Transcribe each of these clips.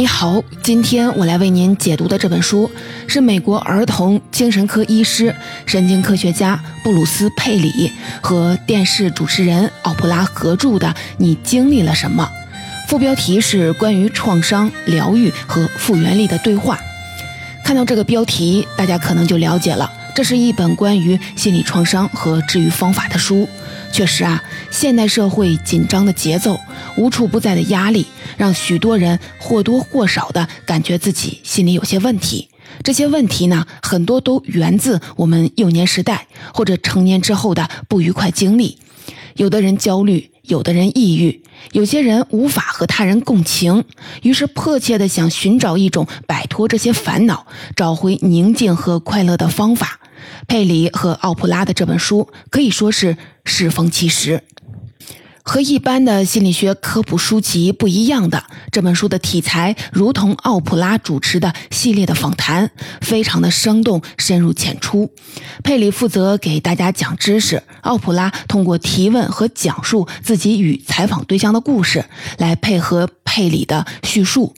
你好，今天我来为您解读的这本书是美国儿童精神科医师、神经科学家布鲁斯·佩里和电视主持人奥普拉合著的《你经历了什么》。副标题是关于创伤疗愈和复原力的对话。看到这个标题，大家可能就了解了，这是一本关于心理创伤和治愈方法的书。确实啊，现代社会紧张的节奏、无处不在的压力，让许多人或多或少的感觉自己心里有些问题。这些问题呢，很多都源自我们幼年时代或者成年之后的不愉快经历。有的人焦虑，有的人抑郁，有些人无法和他人共情，于是迫切的想寻找一种摆脱这些烦恼、找回宁静和快乐的方法。佩里和奥普拉的这本书可以说是适逢其时。和一般的心理学科普书籍不一样的，这本书的题材如同奥普拉主持的系列的访谈，非常的生动、深入浅出。佩里负责给大家讲知识，奥普拉通过提问和讲述自己与采访对象的故事来配合佩里的叙述。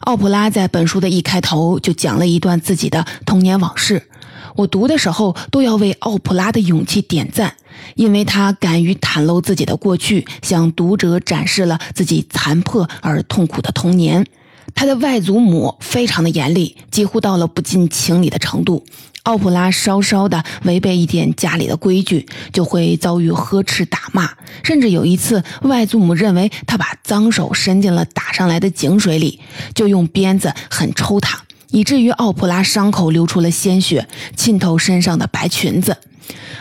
奥普拉在本书的一开头就讲了一段自己的童年往事。我读的时候都要为奥普拉的勇气点赞，因为她敢于袒露自己的过去，向读者展示了自己残破而痛苦的童年。她的外祖母非常的严厉，几乎到了不近情理的程度。奥普拉稍稍的违背一点家里的规矩，就会遭遇呵斥打骂，甚至有一次，外祖母认为他把脏手伸进了打上来的井水里，就用鞭子狠抽他。以至于奥普拉伤口流出了鲜血，浸透身上的白裙子。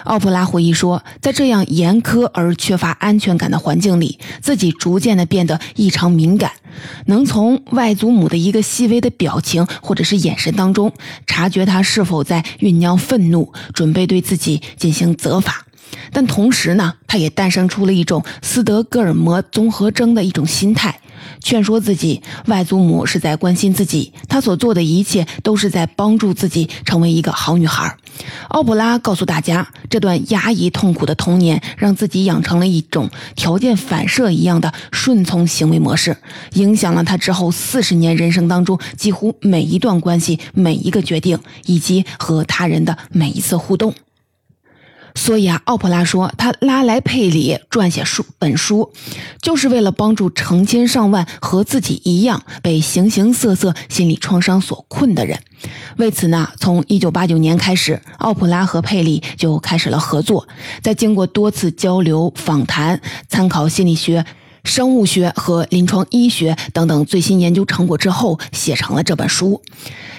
奥普拉回忆说，在这样严苛而缺乏安全感的环境里，自己逐渐的变得异常敏感，能从外祖母的一个细微的表情或者是眼神当中，察觉他是否在酝酿愤怒，准备对自己进行责罚。但同时呢，他也诞生出了一种斯德哥尔摩综合征的一种心态。劝说自己，外祖母是在关心自己，她所做的一切都是在帮助自己成为一个好女孩。奥普拉告诉大家，这段压抑痛苦的童年让自己养成了一种条件反射一样的顺从行为模式，影响了他之后四十年人生当中几乎每一段关系、每一个决定，以及和他人的每一次互动。所以啊，奥普拉说，他拉来佩里撰写书本书，就是为了帮助成千上万和自己一样被形形色色心理创伤所困的人。为此呢，从一九八九年开始，奥普拉和佩里就开始了合作。在经过多次交流、访谈、参考心理学。生物学和临床医学等等最新研究成果之后，写成了这本书。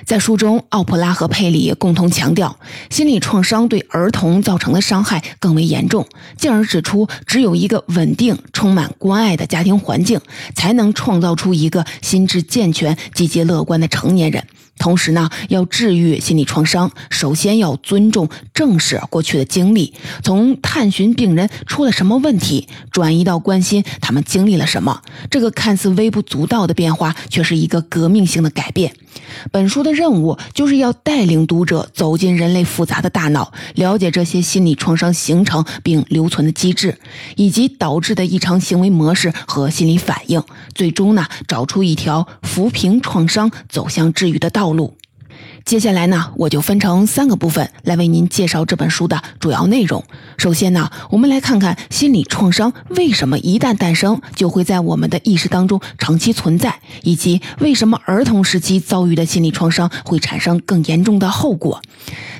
在书中，奥普拉和佩里共同强调，心理创伤对儿童造成的伤害更为严重，进而指出，只有一个稳定、充满关爱的家庭环境，才能创造出一个心智健全、积极乐观的成年人。同时呢，要治愈心理创伤，首先要尊重、正视过去的经历，从探寻病人出了什么问题，转移到关心他们经历了什么。这个看似微不足道的变化，却是一个革命性的改变。本书的任务就是要带领读者走进人类复杂的大脑，了解这些心理创伤形成并留存的机制，以及导致的异常行为模式和心理反应，最终呢，找出一条扶贫创伤、走向治愈的道路。路，接下来呢，我就分成三个部分来为您介绍这本书的主要内容。首先呢，我们来看看心理创伤为什么一旦诞生就会在我们的意识当中长期存在，以及为什么儿童时期遭遇的心理创伤会产生更严重的后果。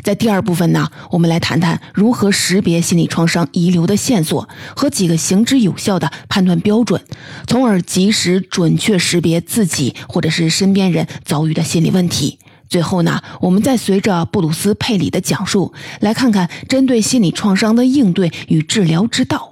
在第二部分呢，我们来谈谈如何识别心理创伤遗留的线索和几个行之有效的判断标准，从而及时准确识别自己或者是身边人遭遇的心理问题。最后呢，我们再随着布鲁斯·佩里的讲述，来看看针对心理创伤的应对与治疗之道。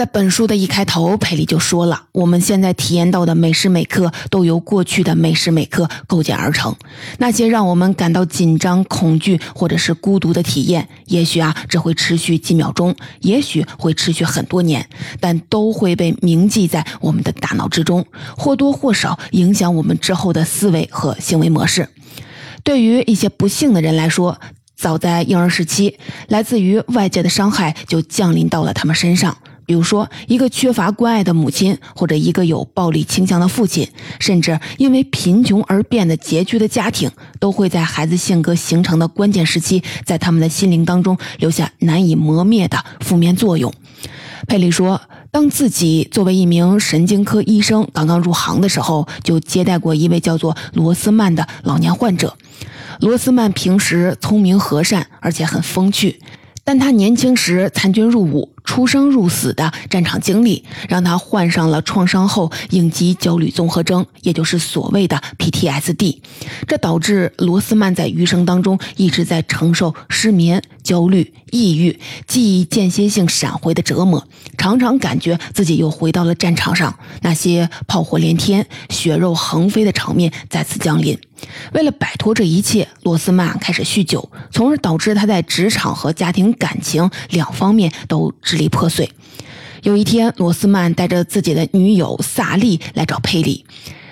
在本书的一开头，佩里就说了：“我们现在体验到的每时每刻，都由过去的每时每刻构建而成。那些让我们感到紧张、恐惧或者是孤独的体验，也许啊，只会持续几秒钟，也许会持续很多年，但都会被铭记在我们的大脑之中，或多或少影响我们之后的思维和行为模式。对于一些不幸的人来说，早在婴儿时期，来自于外界的伤害就降临到了他们身上。”比如说，一个缺乏关爱的母亲，或者一个有暴力倾向的父亲，甚至因为贫穷而变得拮据的家庭，都会在孩子性格形成的关键时期，在他们的心灵当中留下难以磨灭的负面作用。佩里说，当自己作为一名神经科医生刚刚入行的时候，就接待过一位叫做罗斯曼的老年患者。罗斯曼平时聪明和善，而且很风趣。但他年轻时参军入伍、出生入死的战场经历，让他患上了创伤后应激焦虑综合征，也就是所谓的 PTSD。这导致罗斯曼在余生当中一直在承受失眠、焦虑、抑郁、记忆间歇性闪回的折磨，常常感觉自己又回到了战场上，那些炮火连天、血肉横飞的场面再次降临。为了摆脱这一切，罗斯曼开始酗酒，从而导致他在职场和家庭感情两方面都支离破碎。有一天，罗斯曼带着自己的女友萨利来找佩里。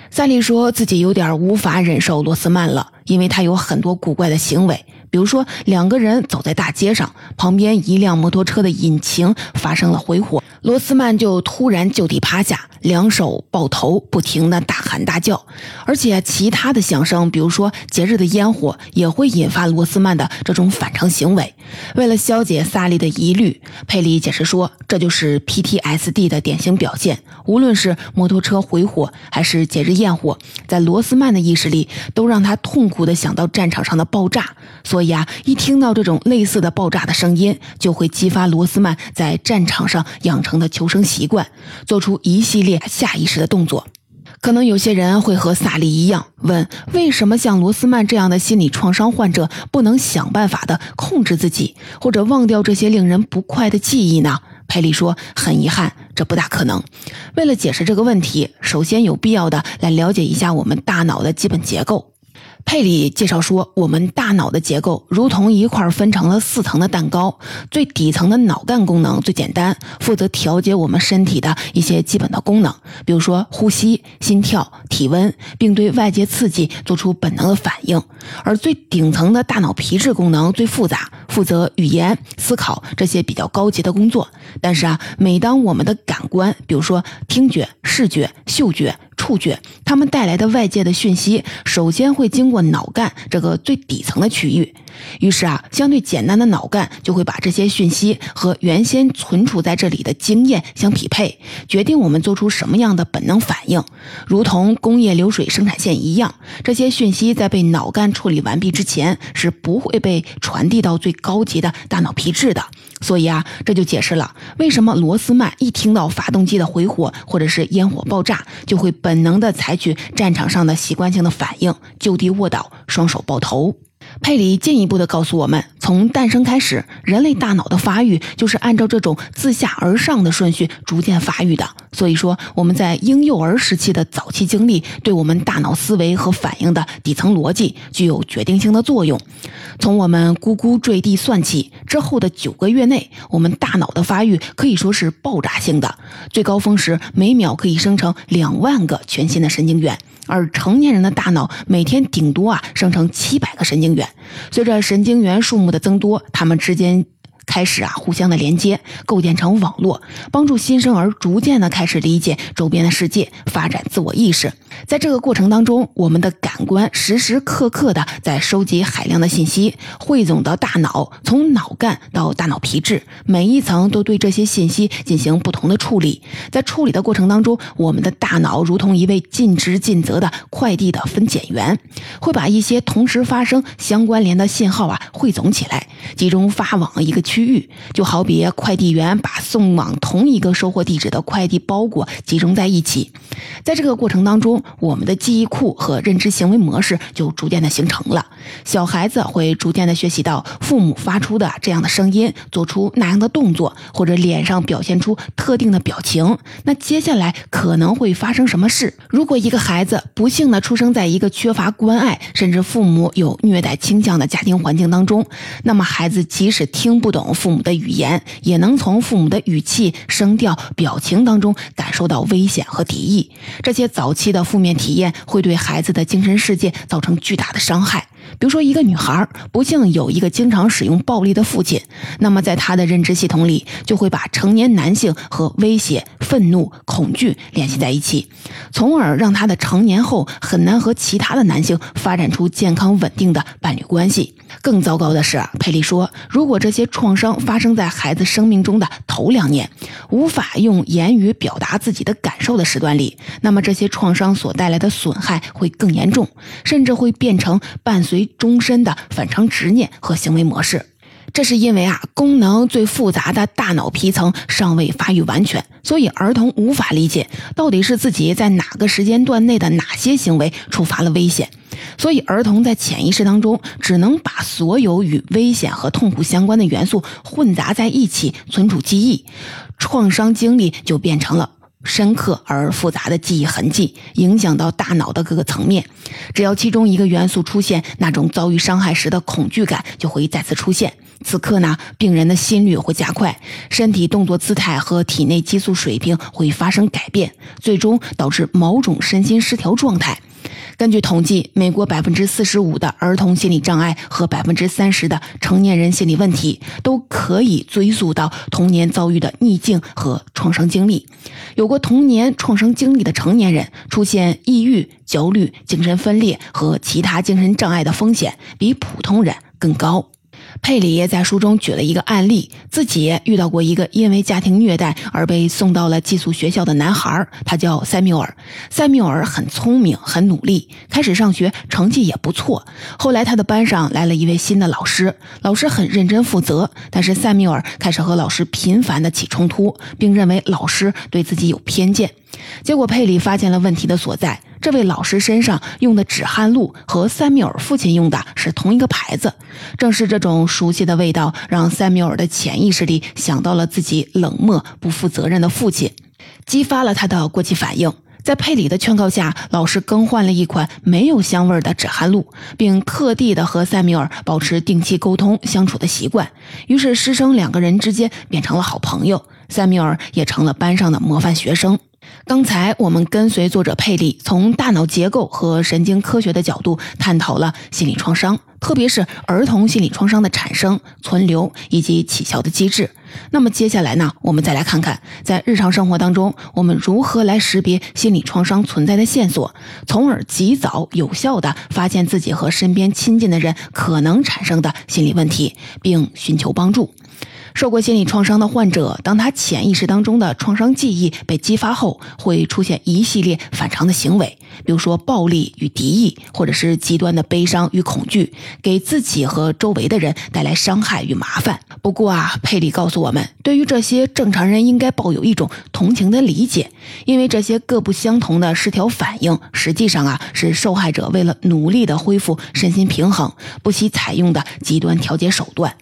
萨利说自己有点无法忍受罗斯曼了，因为他有很多古怪的行为。比如说，两个人走在大街上，旁边一辆摩托车的引擎发生了回火，罗斯曼就突然就地趴下，两手抱头，不停的大喊大叫。而且其他的响声，比如说节日的烟火，也会引发罗斯曼的这种反常行为。为了消解萨利的疑虑，佩里解释说，这就是 PTSD 的典型表现。无论是摩托车回火，还是节日焰火，在罗斯曼的意识里，都让他痛苦的想到战场上的爆炸。所所以啊，一听到这种类似的爆炸的声音，就会激发罗斯曼在战场上养成的求生习惯，做出一系列下意识的动作。可能有些人会和萨利一样，问为什么像罗斯曼这样的心理创伤患者不能想办法的控制自己，或者忘掉这些令人不快的记忆呢？佩里说，很遗憾，这不大可能。为了解释这个问题，首先有必要的来了解一下我们大脑的基本结构。佩里介绍说，我们大脑的结构如同一块分成了四层的蛋糕，最底层的脑干功能最简单，负责调节我们身体的一些基本的功能，比如说呼吸、心跳、体温，并对外界刺激做出本能的反应。而最顶层的大脑皮质功能最复杂，负责语言、思考这些比较高级的工作。但是啊，每当我们的感官，比如说听觉、视觉、嗅觉，触觉，它们带来的外界的讯息，首先会经过脑干这个最底层的区域。于是啊，相对简单的脑干就会把这些讯息和原先存储在这里的经验相匹配，决定我们做出什么样的本能反应。如同工业流水生产线一样，这些讯息在被脑干处理完毕之前是不会被传递到最高级的大脑皮质的。所以啊，这就解释了为什么罗斯曼一听到发动机的回火或者是烟火爆炸，就会本能的采取战场上的习惯性的反应，就地卧倒，双手抱头。佩里进一步的告诉我们，从诞生开始，人类大脑的发育就是按照这种自下而上的顺序逐渐发育的。所以说，我们在婴幼儿时期的早期经历，对我们大脑思维和反应的底层逻辑具有决定性的作用。从我们咕咕坠地算起，之后的九个月内，我们大脑的发育可以说是爆炸性的，最高峰时每秒可以生成两万个全新的神经元。而成年人的大脑每天顶多啊生成七百个神经元，随着神经元数目的增多，它们之间。开始啊，互相的连接，构建成网络，帮助新生儿逐渐的开始理解周边的世界，发展自我意识。在这个过程当中，我们的感官时时刻刻的在收集海量的信息，汇总到大脑，从脑干到大脑皮质，每一层都对这些信息进行不同的处理。在处理的过程当中，我们的大脑如同一位尽职尽责的快递的分拣员，会把一些同时发生相关联的信号啊汇总起来，集中发往一个区。区域就好比快递员把送往同一个收货地址的快递包裹集中在一起，在这个过程当中，我们的记忆库和认知行为模式就逐渐的形成了。小孩子会逐渐的学习到父母发出的这样的声音，做出那样的动作，或者脸上表现出特定的表情。那接下来可能会发生什么事？如果一个孩子不幸的出生在一个缺乏关爱，甚至父母有虐待倾向的家庭环境当中，那么孩子即使听不懂。父母的语言也能从父母的语气、声调、表情当中感受到危险和敌意。这些早期的负面体验会对孩子的精神世界造成巨大的伤害。比如说，一个女孩不幸有一个经常使用暴力的父亲，那么在她的认知系统里，就会把成年男性和威胁、愤怒、恐惧联系在一起，从而让她的成年后很难和其他的男性发展出健康稳定的伴侣关系。更糟糕的是，佩利说，如果这些创伤发生在孩子生命中的头两年，无法用言语表达自己的感受的时段里，那么这些创伤所带来的损害会更严重，甚至会变成伴随终身的反常执念和行为模式。这是因为啊，功能最复杂的大脑皮层尚未发育完全，所以儿童无法理解到底是自己在哪个时间段内的哪些行为触发了危险。所以，儿童在潜意识当中只能把所有与危险和痛苦相关的元素混杂在一起，存储记忆，创伤经历就变成了深刻而复杂的记忆痕迹，影响到大脑的各个层面。只要其中一个元素出现，那种遭遇伤害时的恐惧感就会再次出现。此刻呢，病人的心率会加快，身体动作姿态和体内激素水平会发生改变，最终导致某种身心失调状态。根据统计，美国百分之四十五的儿童心理障碍和百分之三十的成年人心理问题都可以追溯到童年遭遇的逆境和创伤经历。有过童年创伤经历的成年人，出现抑郁、焦虑、精神分裂和其他精神障碍的风险比普通人更高。佩里在书中举了一个案例，自己遇到过一个因为家庭虐待而被送到了寄宿学校的男孩，他叫塞缪尔。塞缪尔很聪明，很努力，开始上学成绩也不错。后来他的班上来了一位新的老师，老师很认真负责，但是塞缪尔开始和老师频繁的起冲突，并认为老师对自己有偏见。结果佩里发现了问题的所在。这位老师身上用的止汗露和塞缪尔父亲用的是同一个牌子，正是这种熟悉的味道，让塞缪尔的潜意识里想到了自己冷漠、不负责任的父亲，激发了他的过激反应。在佩里的劝告下，老师更换了一款没有香味的止汗露，并特地的和塞缪尔保持定期沟通相处的习惯。于是师生两个人之间变成了好朋友，塞缪尔也成了班上的模范学生。刚才我们跟随作者佩里，从大脑结构和神经科学的角度探讨了心理创伤，特别是儿童心理创伤的产生、存留以及起效的机制。那么接下来呢，我们再来看看，在日常生活当中，我们如何来识别心理创伤存在的线索，从而及早有效地发现自己和身边亲近的人可能产生的心理问题，并寻求帮助。受过心理创伤的患者，当他潜意识当中的创伤记忆被激发后，会出现一系列反常的行为，比如说暴力与敌意，或者是极端的悲伤与恐惧，给自己和周围的人带来伤害与麻烦。不过啊，佩里告诉我们，对于这些正常人应该抱有一种同情的理解，因为这些各不相同的失调反应，实际上啊是受害者为了努力的恢复身心平衡，不惜采用的极端调节手段。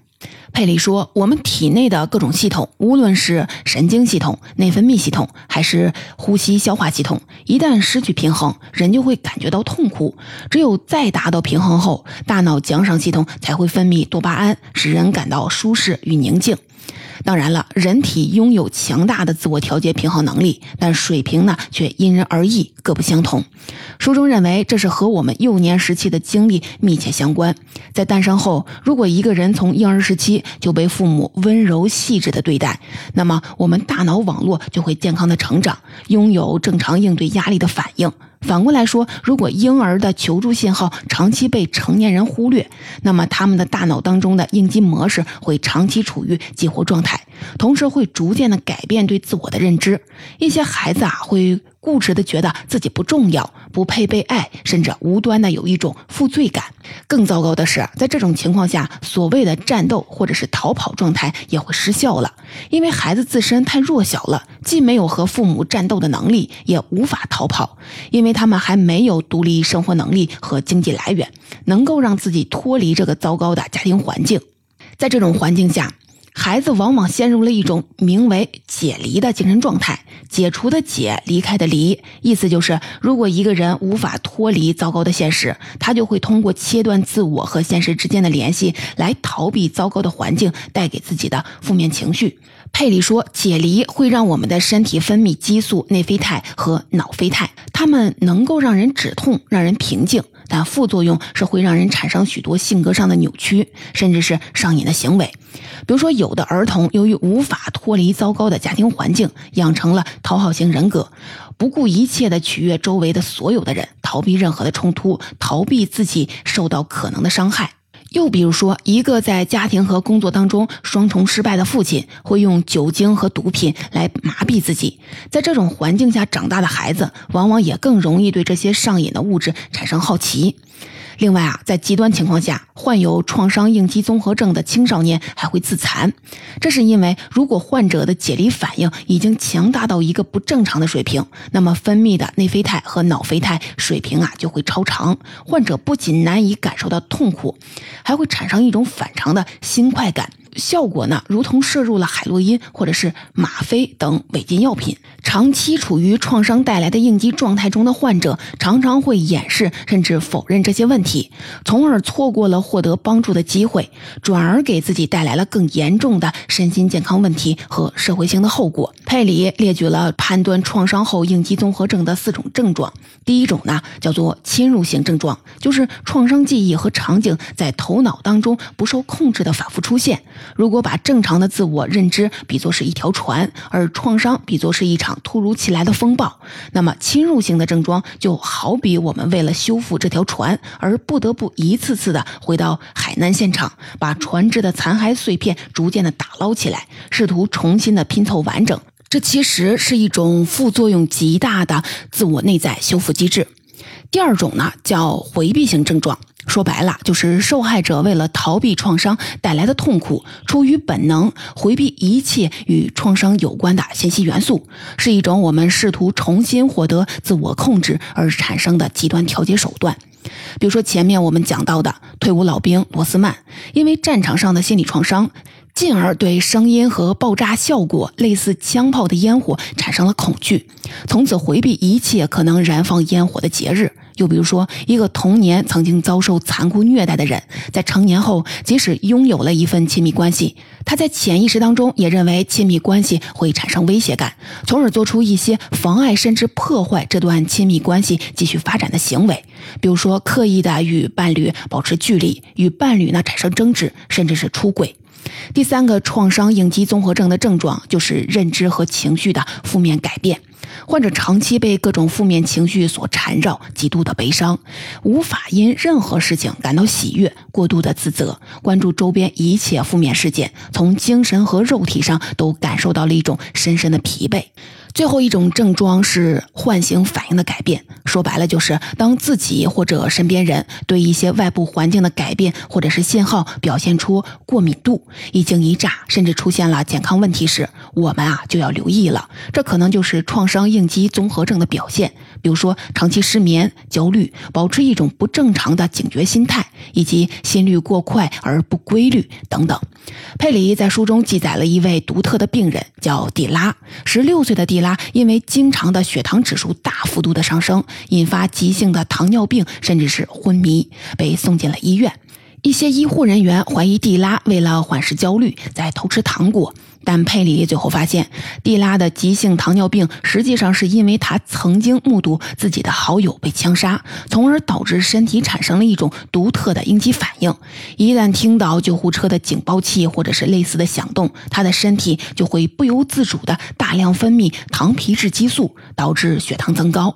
佩里说：“我们体内的各种系统，无论是神经系统、内分泌系统，还是呼吸、消化系统，一旦失去平衡，人就会感觉到痛苦。只有再达到平衡后，大脑奖赏系统才会分泌多巴胺，使人感到舒适与宁静。”当然了，人体拥有强大的自我调节平衡能力，但水平呢却因人而异，各不相同。书中认为，这是和我们幼年时期的经历密切相关。在诞生后，如果一个人从婴儿时期就被父母温柔细致的对待，那么我们大脑网络就会健康的成长，拥有正常应对压力的反应。反过来说，如果婴儿的求助信号长期被成年人忽略，那么他们的大脑当中的应激模式会长期处于激活状态，同时会逐渐的改变对自我的认知。一些孩子啊会。固执的觉得自己不重要，不配被爱，甚至无端的有一种负罪感。更糟糕的是，在这种情况下，所谓的战斗或者是逃跑状态也会失效了，因为孩子自身太弱小了，既没有和父母战斗的能力，也无法逃跑，因为他们还没有独立生活能力和经济来源，能够让自己脱离这个糟糕的家庭环境。在这种环境下。孩子往往陷入了一种名为“解离”的精神状态。解除的解，离开的离，意思就是，如果一个人无法脱离糟糕的现实，他就会通过切断自我和现实之间的联系，来逃避糟糕的环境带给自己的负面情绪。佩里说，解离会让我们的身体分泌激素内啡肽和脑啡肽，它们能够让人止痛，让人平静。但副作用是会让人产生许多性格上的扭曲，甚至是上瘾的行为。比如说，有的儿童由于无法脱离糟糕的家庭环境，养成了讨好型人格，不顾一切的取悦周围的所有的人，逃避任何的冲突，逃避自己受到可能的伤害。又比如说，一个在家庭和工作当中双重失败的父亲，会用酒精和毒品来麻痹自己。在这种环境下长大的孩子，往往也更容易对这些上瘾的物质产生好奇。另外啊，在极端情况下，患有创伤应激综合症的青少年还会自残，这是因为如果患者的解离反应已经强大到一个不正常的水平，那么分泌的内啡肽和脑啡肽水平啊就会超常，患者不仅难以感受到痛苦，还会产生一种反常的新快感。效果呢，如同摄入了海洛因或者是吗啡等违禁药品。长期处于创伤带来的应激状态中的患者，常常会掩饰甚至否认这些问题，从而错过了获得帮助的机会，转而给自己带来了更严重的身心健康问题和社会性的后果。佩里列举了判断创伤后应激综合症的四种症状。第一种呢，叫做侵入性症状，就是创伤记忆和场景在头脑当中不受控制的反复出现。如果把正常的自我认知比作是一条船，而创伤比作是一场突如其来的风暴，那么侵入性的症状就好比我们为了修复这条船而不得不一次次的回到海难现场，把船只的残骸碎片逐渐的打捞起来，试图重新的拼凑完整。这其实是一种副作用极大的自我内在修复机制。第二种呢，叫回避性症状。说白了，就是受害者为了逃避创伤带来的痛苦，出于本能回避一切与创伤有关的信息元素，是一种我们试图重新获得自我控制而产生的极端调节手段。比如说前面我们讲到的退伍老兵罗斯曼，因为战场上的心理创伤，进而对声音和爆炸效果类似枪炮的烟火产生了恐惧，从此回避一切可能燃放烟火的节日。又比如说，一个童年曾经遭受残酷虐待的人，在成年后，即使拥有了一份亲密关系，他在潜意识当中也认为亲密关系会产生威胁感，从而做出一些妨碍甚至破坏这段亲密关系继续发展的行为，比如说刻意的与伴侣保持距离，与伴侣呢产生争执，甚至是出轨。第三个创伤应激综合症的症状就是认知和情绪的负面改变。患者长期被各种负面情绪所缠绕，极度的悲伤，无法因任何事情感到喜悦，过度的自责，关注周边一切负面事件，从精神和肉体上都感受到了一种深深的疲惫。最后一种症状是唤醒反应的改变，说白了就是当自己或者身边人对一些外部环境的改变或者是信号表现出过敏度，一惊一乍，甚至出现了健康问题时，我们啊就要留意了，这可能就是创伤应激综合症的表现。比如说长期失眠、焦虑，保持一种不正常的警觉心态，以及心率过快而不规律等等。佩里在书中记载了一位独特的病人，叫蒂拉，十六岁的蒂拉。因为经常的血糖指数大幅度的上升，引发急性的糖尿病，甚至是昏迷，被送进了医院。一些医护人员怀疑蒂拉为了缓释焦虑，在偷吃糖果。但佩里最后发现，蒂拉的急性糖尿病实际上是因为他曾经目睹自己的好友被枪杀，从而导致身体产生了一种独特的应激反应。一旦听到救护车的警报器或者是类似的响动，他的身体就会不由自主的大量分泌糖皮质激素，导致血糖增高。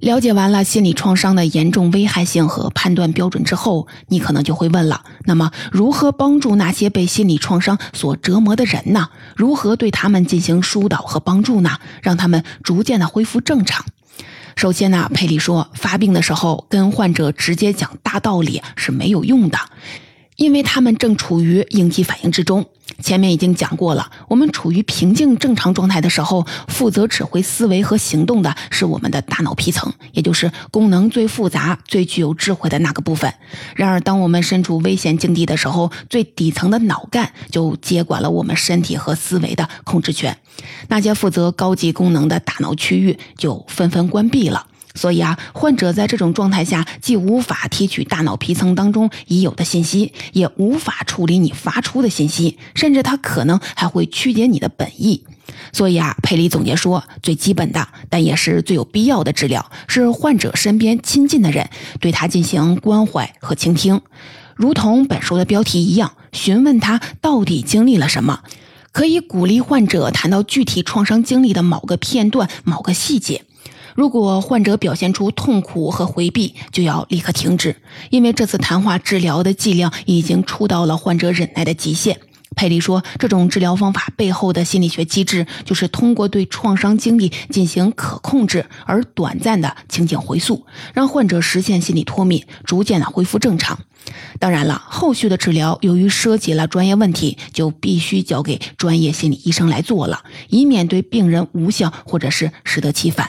了解完了心理创伤的严重危害性和判断标准之后，你可能就会问了：那么如何帮助那些被心理创伤所折磨的人呢？如何对他们进行疏导和帮助呢？让他们逐渐的恢复正常？首先呢，佩里说，发病的时候跟患者直接讲大道理是没有用的。因为他们正处于应激反应之中。前面已经讲过了，我们处于平静正常状态的时候，负责指挥思维和行动的是我们的大脑皮层，也就是功能最复杂、最具有智慧的那个部分。然而，当我们身处危险境地的时候，最底层的脑干就接管了我们身体和思维的控制权，那些负责高级功能的大脑区域就纷纷关闭了。所以啊，患者在这种状态下，既无法提取大脑皮层当中已有的信息，也无法处理你发出的信息，甚至他可能还会曲解你的本意。所以啊，佩里总结说，最基本的，但也是最有必要的治疗，是患者身边亲近的人对他进行关怀和倾听，如同本书的标题一样，询问他到底经历了什么，可以鼓励患者谈到具体创伤经历的某个片段、某个细节。如果患者表现出痛苦和回避，就要立刻停止，因为这次谈话治疗的剂量已经触到了患者忍耐的极限。佩里说，这种治疗方法背后的心理学机制，就是通过对创伤经历进行可控制而短暂的情景回溯，让患者实现心理脱敏，逐渐的恢复正常。当然了，后续的治疗由于涉及了专业问题，就必须交给专业心理医生来做了，以免对病人无效或者是适得其反。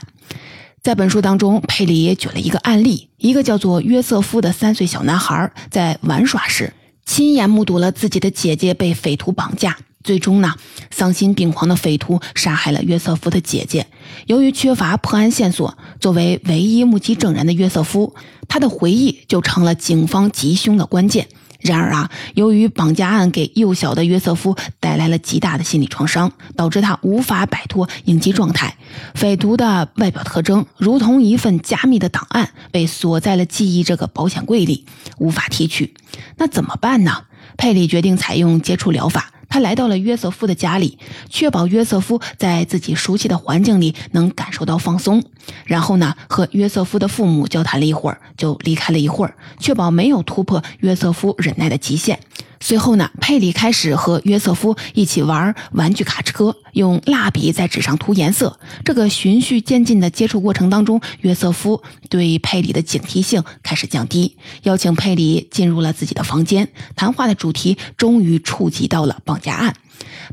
在本书当中，佩里也举了一个案例：一个叫做约瑟夫的三岁小男孩，在玩耍时，亲眼目睹了自己的姐姐被匪徒绑架。最终呢，丧心病狂的匪徒杀害了约瑟夫的姐姐。由于缺乏破案线索，作为唯一目击证人的约瑟夫，他的回忆就成了警方缉凶的关键。然而啊，由于绑架案给幼小的约瑟夫带来了极大的心理创伤，导致他无法摆脱应激状态。匪徒的外表特征如同一份加密的档案，被锁在了记忆这个保险柜里，无法提取。那怎么办呢？佩里决定采用接触疗法。他来到了约瑟夫的家里，确保约瑟夫在自己熟悉的环境里能感受到放松。然后呢，和约瑟夫的父母交谈了一会儿，就离开了一会儿，确保没有突破约瑟夫忍耐的极限。随后呢，佩里开始和约瑟夫一起玩玩具卡车，用蜡笔在纸上涂颜色。这个循序渐进的接触过程当中，约瑟夫对佩里的警惕性开始降低，邀请佩里进入了自己的房间。谈话的主题终于触及到了绑架案。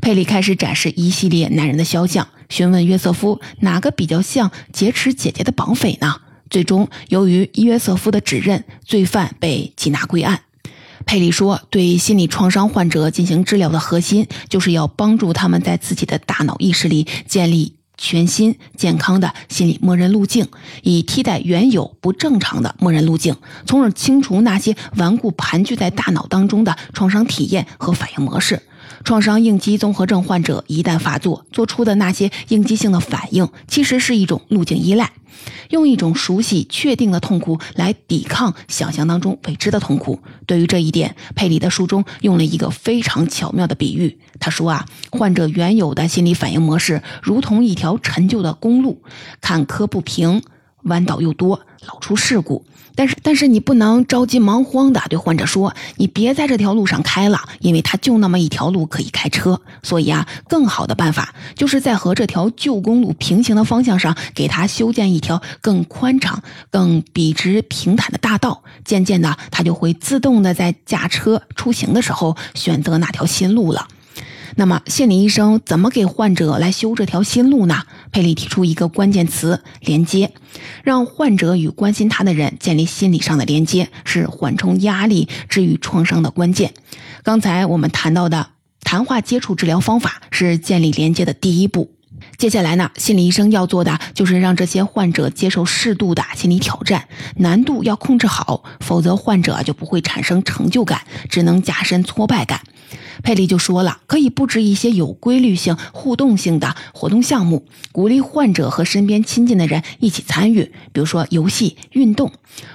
佩里开始展示一系列男人的肖像，询问约瑟夫哪个比较像劫持姐姐的绑匪呢？最终，由于约瑟夫的指认，罪犯被缉拿归案。佩里说：“对心理创伤患者进行治疗的核心，就是要帮助他们在自己的大脑意识里建立全新健康的心理默认路径，以替代原有不正常的默认路径，从而清除那些顽固盘踞在大脑当中的创伤体验和反应模式。创伤应激综合症患者一旦发作，做出的那些应激性的反应，其实是一种路径依赖。”用一种熟悉、确定的痛苦来抵抗想象当中未知的痛苦。对于这一点，佩里的书中用了一个非常巧妙的比喻。他说啊，患者原有的心理反应模式如同一条陈旧的公路，坎坷不平，弯道又多，老出事故。但是，但是你不能着急忙慌的对患者说：“你别在这条路上开了，因为它就那么一条路可以开车。”所以啊，更好的办法就是在和这条旧公路平行的方向上，给他修建一条更宽敞、更笔直平坦的大道。渐渐的，他就会自动的在驾车出行的时候选择那条新路了。那么，心理医生怎么给患者来修这条新路呢？佩里提出一个关键词：连接，让患者与关心他的人建立心理上的连接，是缓冲压力、治愈创伤的关键。刚才我们谈到的谈话接触治疗方法是建立连接的第一步。接下来呢，心理医生要做的就是让这些患者接受适度的心理挑战，难度要控制好，否则患者就不会产生成就感，只能加深挫败感。佩里就说了，可以布置一些有规律性、互动性的活动项目，鼓励患者和身边亲近的人一起参与，比如说游戏、运动。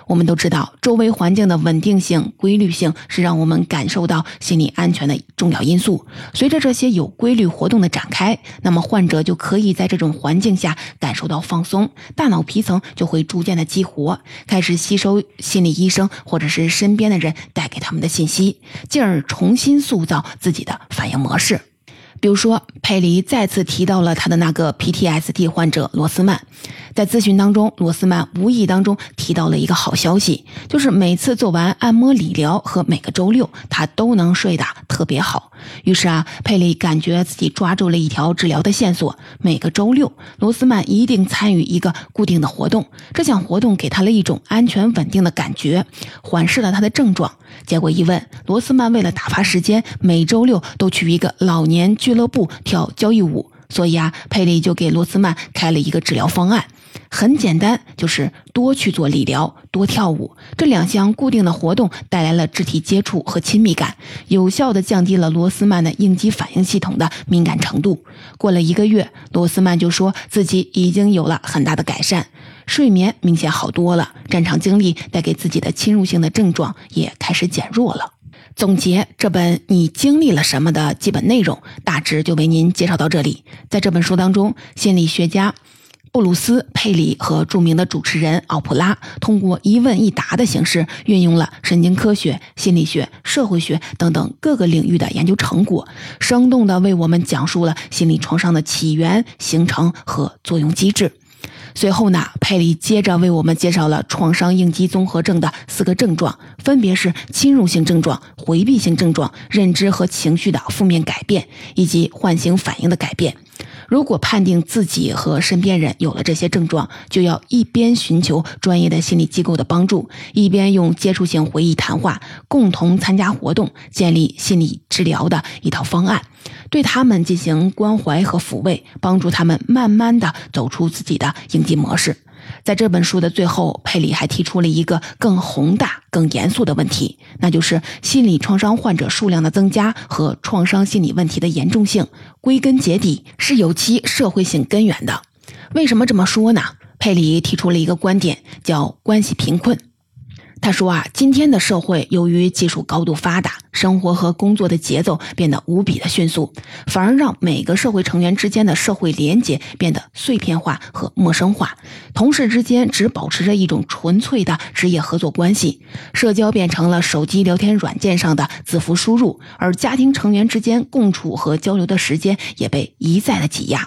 我们都知道，周围环境的稳定性、规律性是让我们感受到心理安全的重要因素。随着这些有规律活动的展开，那么患者就可以在这种环境下感受到放松，大脑皮层就会逐渐的激活，开始吸收心理医生或者是身边的人带给他们的信息，进而重新塑造。自己的反应模式，比如说，佩里再次提到了他的那个 PTSD 患者罗斯曼，在咨询当中，罗斯曼无意当中提到了一个好消息，就是每次做完按摩理疗和每个周六，他都能睡得特别好。于是啊，佩里感觉自己抓住了一条治疗的线索。每个周六，罗斯曼一定参与一个固定的活动，这项活动给他了一种安全稳定的感觉，缓释了他的症状。结果一问，罗斯曼为了打发时间，每周六都去一个老年俱乐部跳交谊舞。所以啊，佩里就给罗斯曼开了一个治疗方案。很简单，就是多去做理疗，多跳舞。这两项固定的活动带来了肢体接触和亲密感，有效地降低了罗斯曼的应激反应系统的敏感程度。过了一个月，罗斯曼就说自己已经有了很大的改善，睡眠明显好多了，战场经历带给自己的侵入性的症状也开始减弱了。总结这本《你经历了什么》的基本内容，大致就为您介绍到这里。在这本书当中，心理学家。布鲁斯·佩里和著名的主持人奥普拉通过一问一答的形式，运用了神经科学、心理学、社会学等等各个领域的研究成果，生动地为我们讲述了心理创伤的起源、形成和作用机制。随后呢，佩里接着为我们介绍了创伤应激综合症的四个症状，分别是侵入性症状、回避性症状、认知和情绪的负面改变，以及唤醒反应的改变。如果判定自己和身边人有了这些症状，就要一边寻求专业的心理机构的帮助，一边用接触性回忆谈话，共同参加活动，建立心理治疗的一套方案，对他们进行关怀和抚慰，帮助他们慢慢的走出自己的应激模式。在这本书的最后，佩里还提出了一个更宏大、更严肃的问题，那就是心理创伤患者数量的增加和创伤心理问题的严重性，归根结底是有其社会性根源的。为什么这么说呢？佩里提出了一个观点，叫关系贫困。他说啊，今天的社会由于技术高度发达，生活和工作的节奏变得无比的迅速，反而让每个社会成员之间的社会连结变得碎片化和陌生化。同事之间只保持着一种纯粹的职业合作关系，社交变成了手机聊天软件上的字符输入，而家庭成员之间共处和交流的时间也被一再的挤压。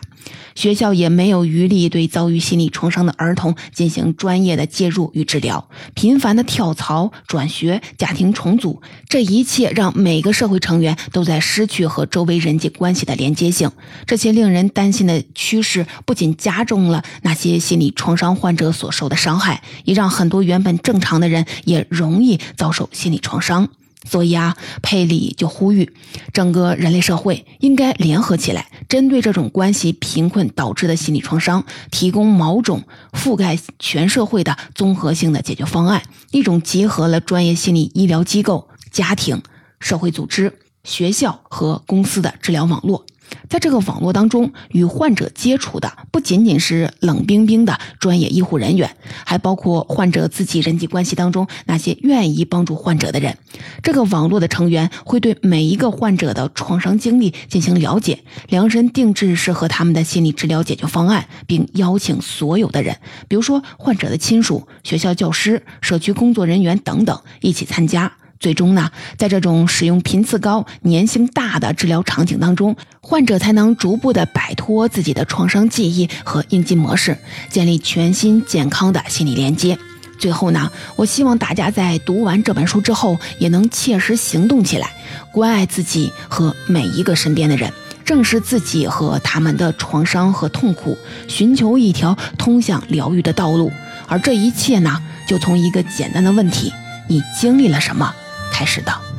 学校也没有余力对遭遇心理创伤的儿童进行专业的介入与治疗，频繁的跳槽、转学、家庭重组，这一切让每个社会成员都在失去和周围人际关系的连接性。这些令人担心的趋势不仅加重了那些心理创伤患者所受的伤害，也让很多原本正常的人也容易遭受心理创伤。所以啊，佩里就呼吁，整个人类社会应该联合起来，针对这种关系贫困导致的心理创伤，提供某种覆盖全社会的综合性的解决方案，一种结合了专业心理医疗机构、家庭、社会组织、学校和公司的治疗网络。在这个网络当中，与患者接触的不仅仅是冷冰冰的专业医护人员，还包括患者自己人际关系当中那些愿意帮助患者的人。这个网络的成员会对每一个患者的创伤经历进行了解，量身定制适合他们的心理治疗解决方案，并邀请所有的人，比如说患者的亲属、学校教师、社区工作人员等等一起参加。最终呢，在这种使用频次高、粘性大的治疗场景当中，患者才能逐步的摆脱自己的创伤记忆和应激模式，建立全新健康的心理连接。最后呢，我希望大家在读完这本书之后，也能切实行动起来，关爱自己和每一个身边的人，正视自己和他们的创伤和痛苦，寻求一条通向疗愈的道路。而这一切呢，就从一个简单的问题：你经历了什么？开始的。